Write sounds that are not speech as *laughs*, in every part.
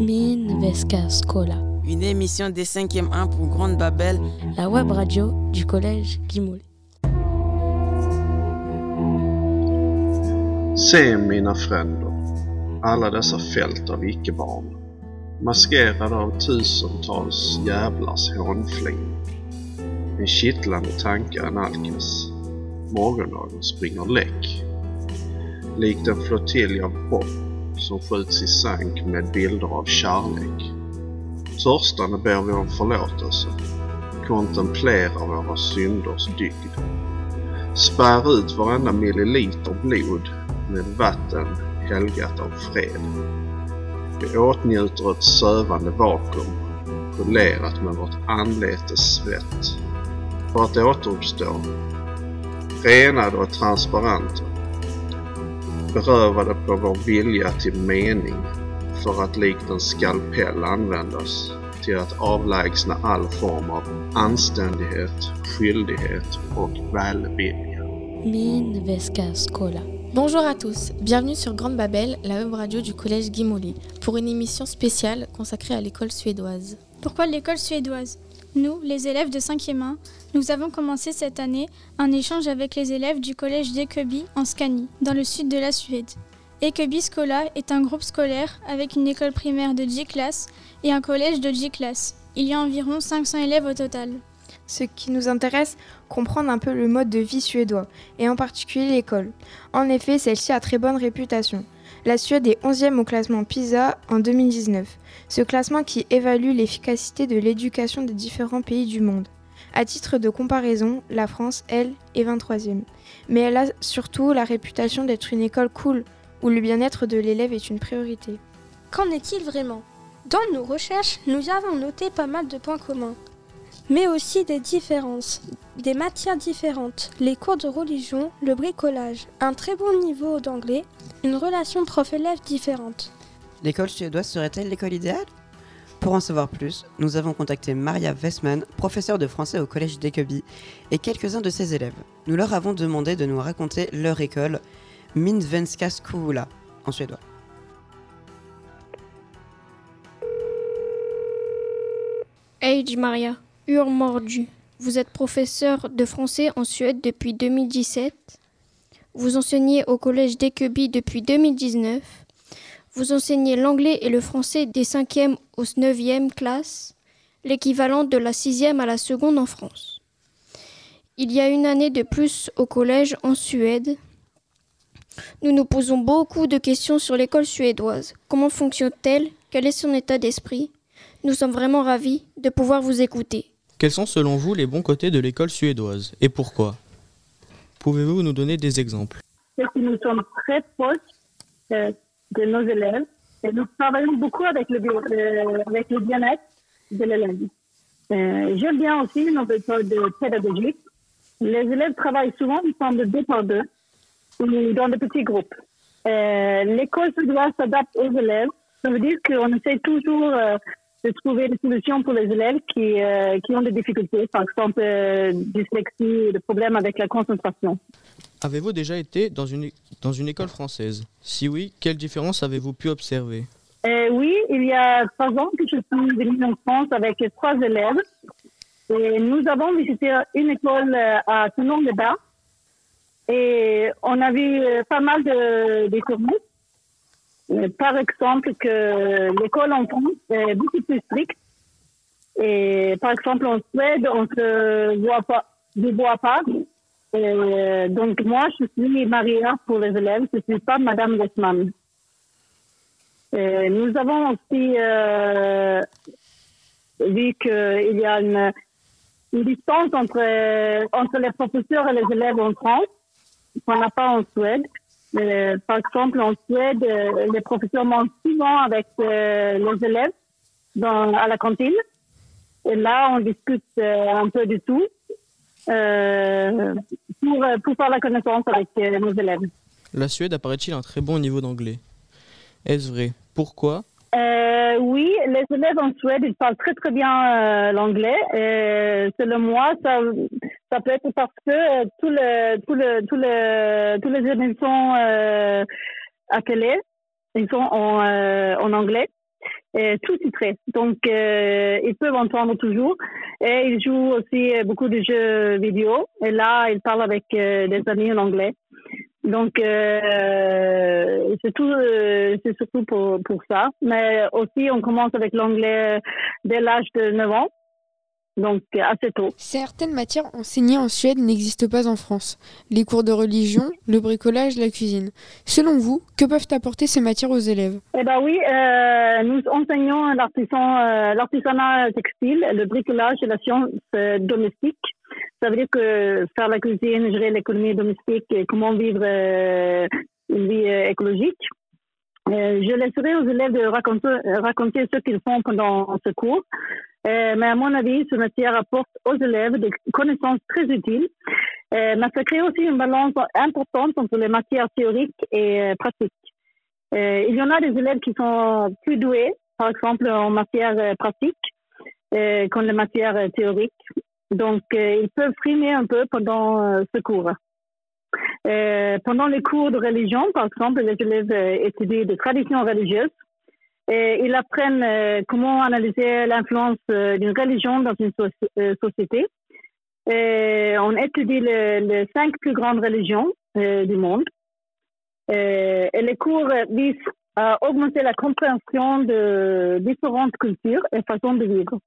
Min Vesca Scola. Une émission des 5e 1 pour Grande Babel. La web radio du collège Gimoli. Se mina fränder, alla dessa fält av icke-barn, maskerade av tusentals jävlars hånflin. En kittlande tanke nalkas. Morgondagen springer läck. Likt en flottilj av hopp som skjuts i sank med bilder av kärlek. Törstande ber vi om förlåtelse. Kontemplerar våra synders dygd. Spär ut varenda milliliter blod med vatten helgat av fred. Vi åtnjuter ett sövande vakuum, polerat med vårt anletes svett. För att återuppstå, renade och transparenta, berövade på vår vilja till mening för att likt en skalpell användas till att avlägsna all form av anständighet, skyldighet och välvilja. Min Vesca Scola. Bonjour à tous, bienvenue sur Grande Babel, la web radio du collège Guimoli, pour une émission spéciale consacrée à l'école suédoise. Pourquoi l'école suédoise? Nous, les élèves de 5e 1, nous avons commencé cette année un échange avec les élèves du collège d'Ekeby en Scanie, dans le sud de la Suède. Ekeby Skola est un groupe scolaire avec une école primaire de 10 classes et un collège de 10 classes. Il y a environ 500 élèves au total. Ce qui nous intéresse, comprendre un peu le mode de vie suédois, et en particulier l'école. En effet, celle-ci a très bonne réputation. La Suède est 11e au classement PISA en 2019, ce classement qui évalue l'efficacité de l'éducation des différents pays du monde. À titre de comparaison, la France, elle, est 23e. Mais elle a surtout la réputation d'être une école cool, où le bien-être de l'élève est une priorité. Qu'en est-il vraiment? Dans nos recherches, nous avons noté pas mal de points communs mais aussi des différences, des matières différentes, les cours de religion, le bricolage, un très bon niveau d'anglais, une relation prof-élève différente. L'école suédoise serait-elle l'école idéale? Pour en savoir plus, nous avons contacté Maria Westman, professeure de français au collège d'Ekeby, et quelques-uns de ses élèves. Nous leur avons demandé de nous raconter leur école, Mindvenska Skola, en suédois. Age Maria. Urmordu. Vous êtes professeur de français en Suède depuis 2017. Vous enseignez au collège d'Ekeby depuis 2019. Vous enseignez l'anglais et le français des 5e aux 9e classes, l'équivalent de la 6e à la seconde en France. Il y a une année de plus au collège en Suède. Nous nous posons beaucoup de questions sur l'école suédoise. Comment fonctionne-t-elle? Quel est son état d'esprit? Nous sommes vraiment ravis de pouvoir vous écouter. Quels sont selon vous les bons côtés de l'école suédoise et pourquoi? Pouvez-vous nous donner des exemples? C'est nous sommes très proches euh, de nos élèves et nous travaillons beaucoup avec le, euh, bien-être de l'élève. Euh, J'aime bien aussi nos méthodes pédagogiques. Les élèves travaillent souvent ensemble deux par deux ou dans de petits groupes. L'école suédoise s'adapte aux élèves. Ça veut dire qu'on essaie toujours de trouver des solutions pour les élèves qui, euh, qui ont des difficultés, par exemple euh, dyslexie, des problèmes avec la concentration. Avez-vous déjà été dans une, dans une école française? Si oui, quelle différence avez-vous pu observer? Euh, Oui, il y a trois ans que je suis venue en France avec trois élèves. Et nous avons visité une école à Tonon-les-Bas. Et on a vu pas mal de, de par exemple, que l'école en France est beaucoup plus stricte. Et par exemple, en Suède, on ne voit pas, voit pas. Et donc moi, je suis Maria pour les élèves, je ne suis pas Madame Westman. Nous avons aussi euh, vu qu'il y a une, une distance entre, entre les professeurs et les élèves en France, qu'on n'a pas en Suède. Euh, par exemple, en Suède, euh, les professeurs mangent souvent avec euh, les élèves dans, à la cantine. Et là, on discute un peu du tout pour, pour faire la connaissance avec nos élèves. La Suède apparaît-il un très bon niveau d'anglais? Est-ce vrai? Pourquoi? Euh, oui, les élèves en Suède, ils parlent très très bien euh, l'anglais. Et selon moi, ça, ça peut être parce que euh, tous les tous les tous les tous les émissions euh, à télé, ils sont en, en anglais. est tout titré. Donc, euh, ils peuvent entendre toujours. Et ils jouent aussi beaucoup de jeux vidéo. Et là, ils parlent avec euh, des amis en anglais. Donc, euh, c'est tout, euh, c'est surtout pour, pour ça. Mais aussi, on commence avec l'anglais dès l'âge de 9 ans donc assez tôt. Certaines matières enseignées en Suède n'existent pas en France. Les cours de religion, le bricolage, la cuisine. Selon vous, que peuvent apporter ces matières aux élèves? Eh ben oui, euh, nous enseignons euh, l'artisanat textile, le bricolage et la science euh, domestique. Ça veut dire que faire la cuisine, gérer l'économie domestique et comment vivre une vie écologique. je laisserai aux élèves de raconter, ce qu'ils font pendant ce cours. Euh, mais à mon avis, ce matière apporte aux élèves des connaissances très utiles. Euh, mais ça crée aussi une balance importante entre les matières théoriques et euh, pratiques. il y en a des élèves qui sont plus doués, par exemple en matière pratique, qu'en les matières théoriques. Donc, ils peuvent frimer un peu pendant ce cours. pendant les cours de religion, par exemple, les élèves étudient des traditions religieuses et ils apprennent euh, comment analyser l'influence euh, d'une religion dans une euh, société. On étudie les, cinq plus grandes religions du monde. et les cours visent à augmenter la compréhension de différentes cultures et façons de vivre.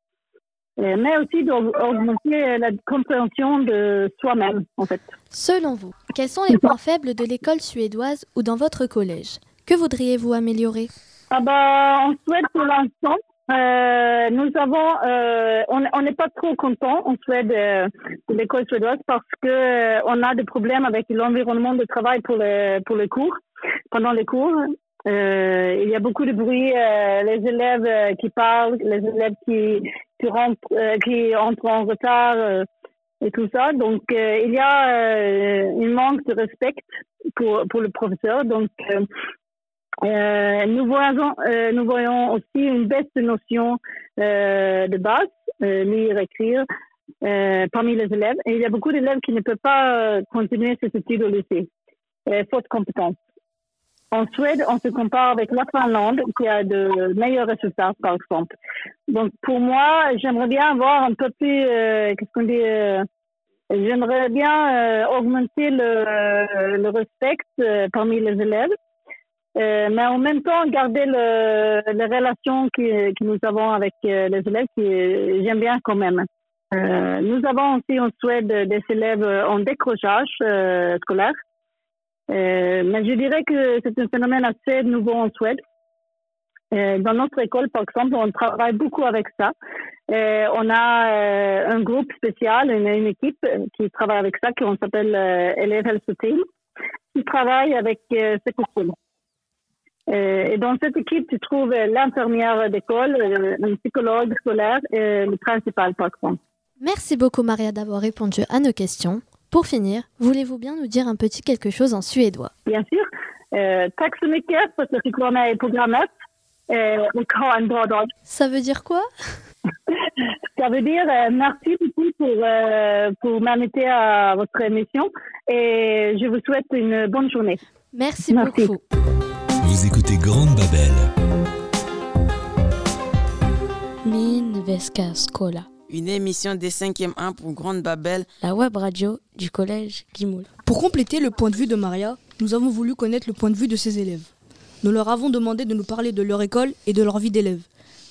Mais aussi d'augmenter la compréhension de soi-même, en fait. Selon vous, quels sont les points faibles de l'école suédoise ou dans votre collège? Que voudriez-vous améliorer? Ah bah, en Suède, pour l'instant, euh, nous avons, euh, on n'est pas trop content en Suède euh, de l'école suédoise parce que euh, on a des problèmes avec l'environnement de travail pour les pour les cours, pendant les cours. Euh, il y a beaucoup de bruit, les élèves qui parlent, les élèves qui qui rentrent, qui entrent en retard et tout ça. Donc il y a une manque de respect pour pour le professeur. Donc euh, nous, voyons, euh, nous voyons aussi une baisse de notions euh, de base, euh, lire, écrire, euh, parmi les élèves. Et il y a beaucoup d'élèves qui ne peuvent pas continuer ces études au lycée, faute compétence. En Suède, on se compare avec la Finlande qui a de meilleurs résultats, par exemple. Donc, pour moi, j'aimerais bien avoir un peu plus, qu'est-ce qu'on dit, j'aimerais bien augmenter le, le respect parmi les élèves euh, mais en même temps, garder le, les relations que, que, nous avons avec euh, les élèves, qui j'aime bien quand même. Euh, nous avons aussi en Suède des élèves en décrochage euh, scolaire. Euh, mais je dirais que c'est un phénomène assez nouveau en Suède. dans notre école, par exemple, on travaille beaucoup avec ça. on a un groupe spécial, une, une, équipe qui travaille avec ça, qui on s'appelle Élèves Health Team, qui travaille avec ces. Euh, et dans cette équipe, tu trouves l'infirmière d'école, euh, un psychologue scolaire et le principal patron. Merci beaucoup Maria d'avoir répondu à nos questions. Pour finir, voulez-vous bien nous dire un petit quelque chose en suédois? Bien sûr. Euh, tack så mycket för att jag fick vara med i programmet och ha en bra dag. Ça veut dire quoi? *laughs* Ça veut dire euh, merci beaucoup pour, euh, pour m'inviter à votre émission et je vous souhaite une bonne journée. Merci, merci. beaucoup. Vous écoutez Grande Babel. Min Vesca Scola. Une émission des 5e 1 pour Grande Babel. La web radio du collège Guimoul. Pour compléter le point de vue de Maria, nous avons voulu connaître le point de vue de ses élèves. Nous leur avons demandé de nous parler de leur école et de leur vie d'élève.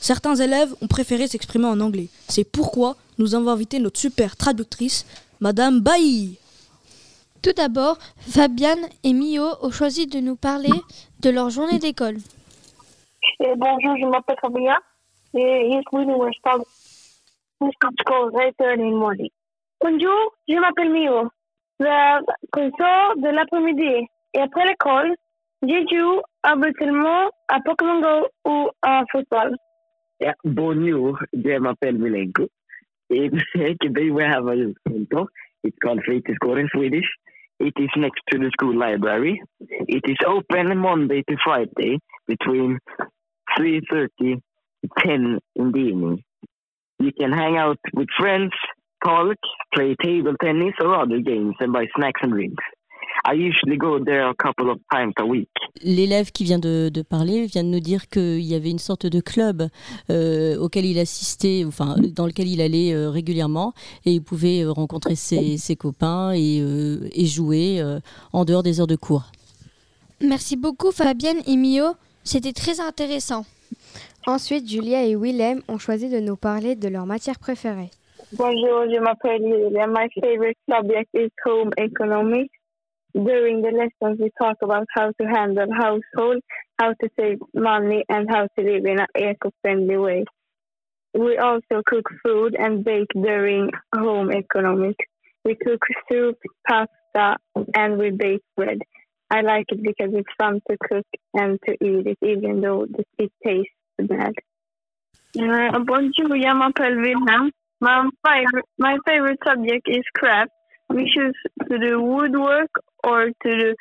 Certains élèves ont préféré s'exprimer en anglais. C'est pourquoi nous avons invité notre super traductrice, Madame Bailly. Tout d'abord, Fabienne et Mio ont choisi de nous parler de leur journée d'école. bonjour, je m'appelle Fabienne et ici nous sommes school very early in morning. Bonjour, je m'appelle. Vers consort de l'après-midi et après l'école, j'ai joué habituellement à Pokémon Go ou à football. Yeah, bonjour, je m'appelle Milenko. Et today we have a conto. *laughs* It's called Fritidsgården in Swedish. It is next to the school library. It is open Monday to Friday between 3.30 to 10 in the evening. You can hang out with friends, talk, play table tennis or other games and buy snacks and drinks. I usually go there a couple of times a week. L'élève qui vient de, de, parler vient de nous dire qu'il y avait une sorte de club euh, auquel il assistait, enfin dans lequel il allait euh, régulièrement et il pouvait euh, rencontrer ses, ses copains et, euh, et jouer euh, en dehors des heures de cours. Merci beaucoup Fabienne et Mio, c'était très intéressant. Ensuite, Julia et Willem ont choisi de nous parler de leur matière préférée. Bonjour, je m'appelle Julia. My favorite subject is home economics. During the lessons, we talk about how to handle household, how to save money, and how to live in an eco-friendly way. We also cook food and bake during home economics. We cook soup, pasta, and we bake bread. I like it because it's fun to cook and to eat it, even though it tastes Uh, bonjour, je m'appelle Wilhelm. My favorite, my favorite subject is craft. We choose to do woodwork or to do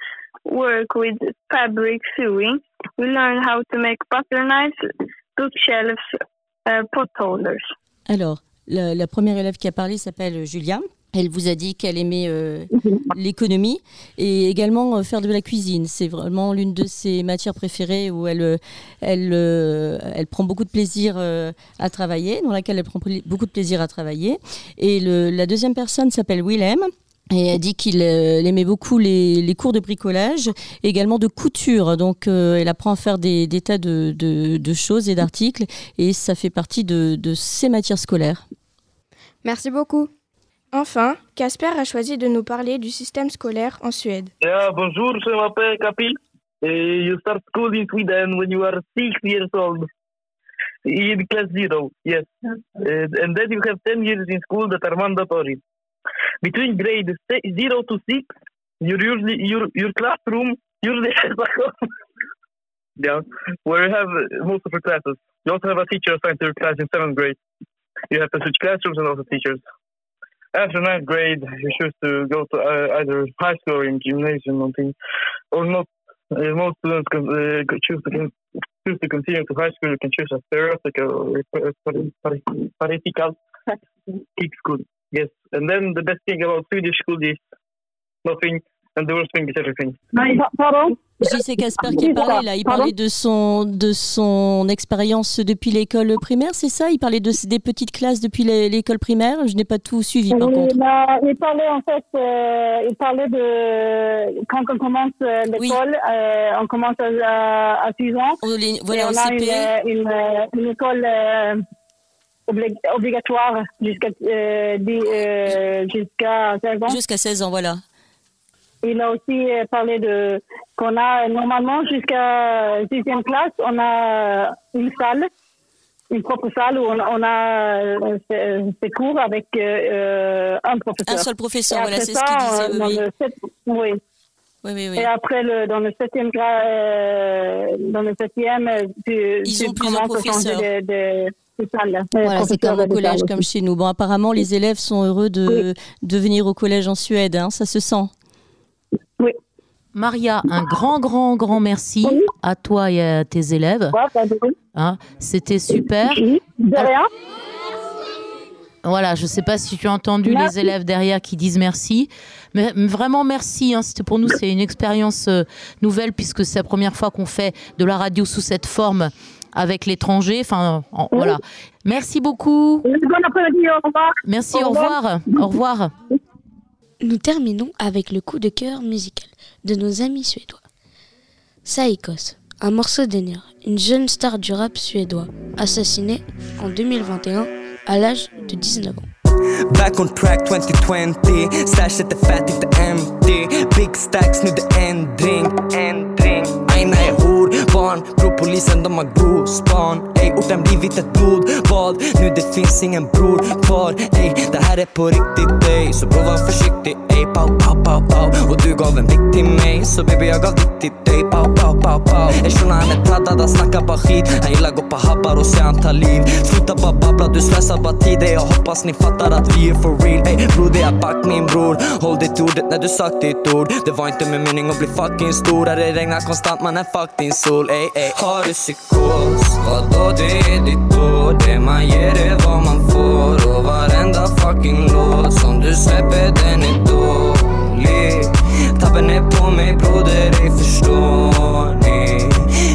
work with fabric sewing. We learn how to make butter knives, bookshelves, uh, pot holders. Alors, la, la, première élève qui a parlé s'appelle Julia. Elle vous a dit qu'elle aimait euh, l'économie et également euh, faire de la cuisine. C'est vraiment l'une de ses matières préférées où elle, euh, elle, elle prend beaucoup de plaisir à travailler, dans laquelle elle prend beaucoup de plaisir à travailler. Et le, la deuxième personne s'appelle Willem. Et elle dit qu'il aimait beaucoup les, les, cours de bricolage, et également de couture. Donc, euh, elle apprend à faire des, des tas de, de, de, choses et d'articles, et ça fait partie de, de ses matières scolaires. Merci beaucoup. Enfin, Casper a choisi de nous parler du système scolaire en Suède. Yeah, bonjour, je m'appelle Capi. You start school in Sweden when you are six years old. In class zero, yes. And then you have 10 years in school that are mandatory. Between grade zero to six, you're usually, your, your classroom usually *laughs* has like yeah, where you have most of your classes. You also have a teacher assigned to your class in seventh grade. You have to switch classrooms and also teachers. After ninth grade, you choose to go to uh, either high school or in gymnasium or, thing, or not. Uh, most students can, uh, choose to choose to continue to high school. You can choose a theoretical or theoretical *laughs* kick school. Yes, and then the best thing about Swedish school is nothing, and the worst thing is everything. Pardon c'est Casper qui parlait là. Il parlait de son, de son expérience depuis l'école primaire, c'est ça? Il parlait de, des petites classes depuis l'école primaire? Je n'ai pas tout suivi par il, contre. Bah, il parlait en fait, euh, il parlait de quand on commence l'école, oui. euh, on commence à, à 6 ans. Les, voilà, et on a une, une, une, école euh, obligatoire jusqu'à euh, jusqu'à 16 ans. Jusqu'à 16 ans, voilà. Il a aussi parlé de qu'on a normalement jusqu'à sixième classe, on a une salle, une propre salle où on, on a euh, ses cours avec euh, un professeur. Un seul professeur, voilà, c'est ce qu'il disait. Dans oui. Sept, oui. Oui, oui, oui. Et après, le, dans le septième, euh, dans le septième, tu, Ils tu ont plusieurs professeurs. de, de, de salle. Voilà, c'est comme au collège, comme chez nous. Bon, apparemment, les élèves sont heureux de, de venir au collège en Suède, hein, ça se sent. Maria, un grand, grand, grand merci à toi et à tes élèves. Hein, C'était super. De rien. Voilà, je ne sais pas si tu as entendu Merci. les élèves derrière qui disent merci. Mais vraiment merci. hein. Pour nous, c'est une expérience euh, nouvelle puisque c'est la première fois qu'on fait de la radio sous cette forme avec l'étranger. Enfin, en- voilà. Merci beaucoup. Bon après-midi, au revoir. Merci, Au revoir. Au revoir. *laughs* Nous terminons avec le coup de cœur musical de nos amis suédois. Saikos, un morceau d'Enya, une jeune star du rap suédois, assassinée en 2021 à l'âge de 19 ans. Back on track 2020 Stash at the fat inte empty Big stacks barn. Bror polisen de har grov Ey orten blivit ett blodbad. Nu det finns ingen bror kvar. Ey det här är på riktigt ey. Så bror var försiktig ey. Pow pow pow pow Och du gav en blick till mig. Så baby jag gav ditt till dig Pow pow pow pow Ey shunon han är taddad han snackar bara skit. Han gillar gå på habbar och se han tar liv. Sluta bara babbla du slösar bara tid. Ey Jag hoppas ni fattar att vi är for real. Ey bror det är back min bror. Håll ditt ordet när du sagt ditt ord. Det var inte med mening att bli fucking stor. Här det regnar konstant man är fuck din sol Ey ey. Har du psykos? Vadå? Det är ditt ord? Det man ger är vad man får. Och varenda fucking låt som du släpper den är dålig. Tappen ner på mig broder, ej förstår ni?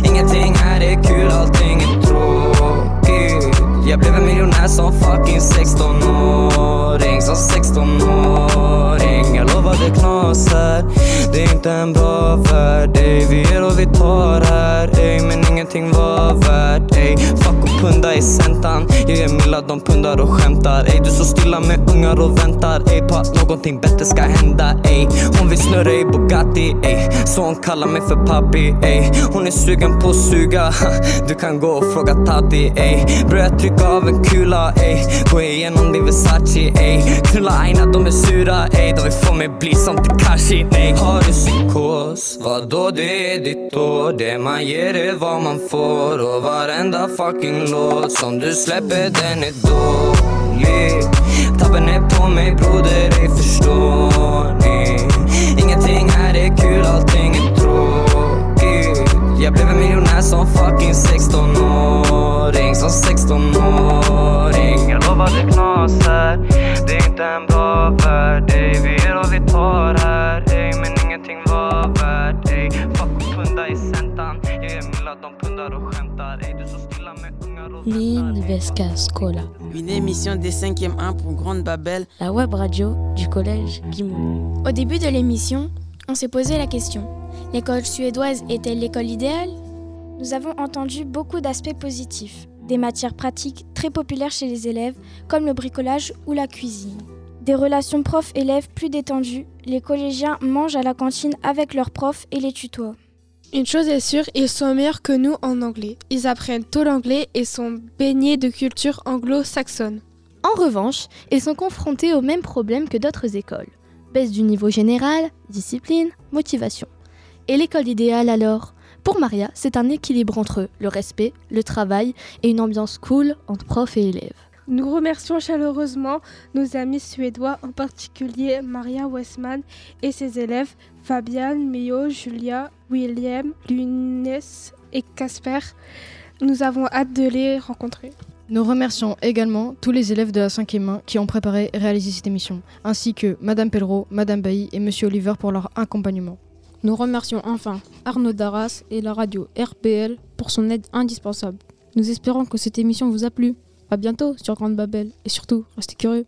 Ingenting här är kul, allting är tråkigt. Jag blev en miljonär som fucking 16-åring Som 16-åring Jag lovar det knas här. Det är inte en bra värld. Ey Vi ger och vi tar här ingenting var värt ey. Fuck och punda i sentan jag är Milla, de pundar och skämtar. Ey Du står stilla med ungar och väntar. Ey På att någonting bättre ska hända ey Hon vill snurra i Bugatti ey Så hon kallar mig för papi ey Hon är sugen på att suga. Ha. *laughs* Du kan gå och fråga Tati ey Börja trycka av en kula ey Gå igenom din Versace ey Knulla Aina, de är sura ey De vill få mig bli som Tekashi ey Har du psykos? Vadå? Det är ditt år? Det man ger är vad man får. Och varenda fucking låt som du släpper den är dålig. Tappar ner på mig broder, ej förstår ni? Ingenting här är kul, allting är tråkigt. Jag blev en miljonär som fucking 16-åring Som 16-åring Jag lovar det knas här Det är inte en bra värld ey Vi ger och vi tar här ey Men ingenting var värt ey Fuck och punda i centan. Jag ger Milla, de pundar och med ungar och Min Vesca Scola. Une émission des 5e 1 pour Grande Babel. La web radio du collège Guimont. Au début de l'émission, on s'est posé la question. L'école suédoise est-elle l'école idéale? Nous avons entendu beaucoup d'aspects positifs, des matières pratiques très populaires chez les élèves, comme le bricolage ou la cuisine. Des relations prof-élèves plus détendues, les collégiens mangent à la cantine avec leurs profs et les tutoient. Une chose est sûre, ils sont meilleurs que nous en anglais. Ils apprennent tôt l'anglais et sont baignés de culture anglo-saxonne. En revanche, ils sont confrontés aux mêmes problèmes que d'autres écoles. Baisse du niveau général, discipline, motivation. Et l'école idéale alors? Pour Maria, c'est un équilibre entre le respect, le travail et une ambiance cool entre profs et élèves. Nous remercions chaleureusement nos amis suédois, en particulier Maria Westman et ses élèves Fabian, Mio, Julia, William, Lunes et Casper. Nous avons hâte de les rencontrer. Nous remercions également tous les élèves de la 5e 1 qui ont préparé et réalisé cette émission, ainsi que Madame Pellereau, Madame Bailly et Monsieur Oliver pour leur accompagnement. Nous remercions enfin Arnaud Darras et la radio RPL pour son aide indispensable. Nous espérons que cette émission vous a plu. À bientôt sur Grande Babel et surtout, restez curieux.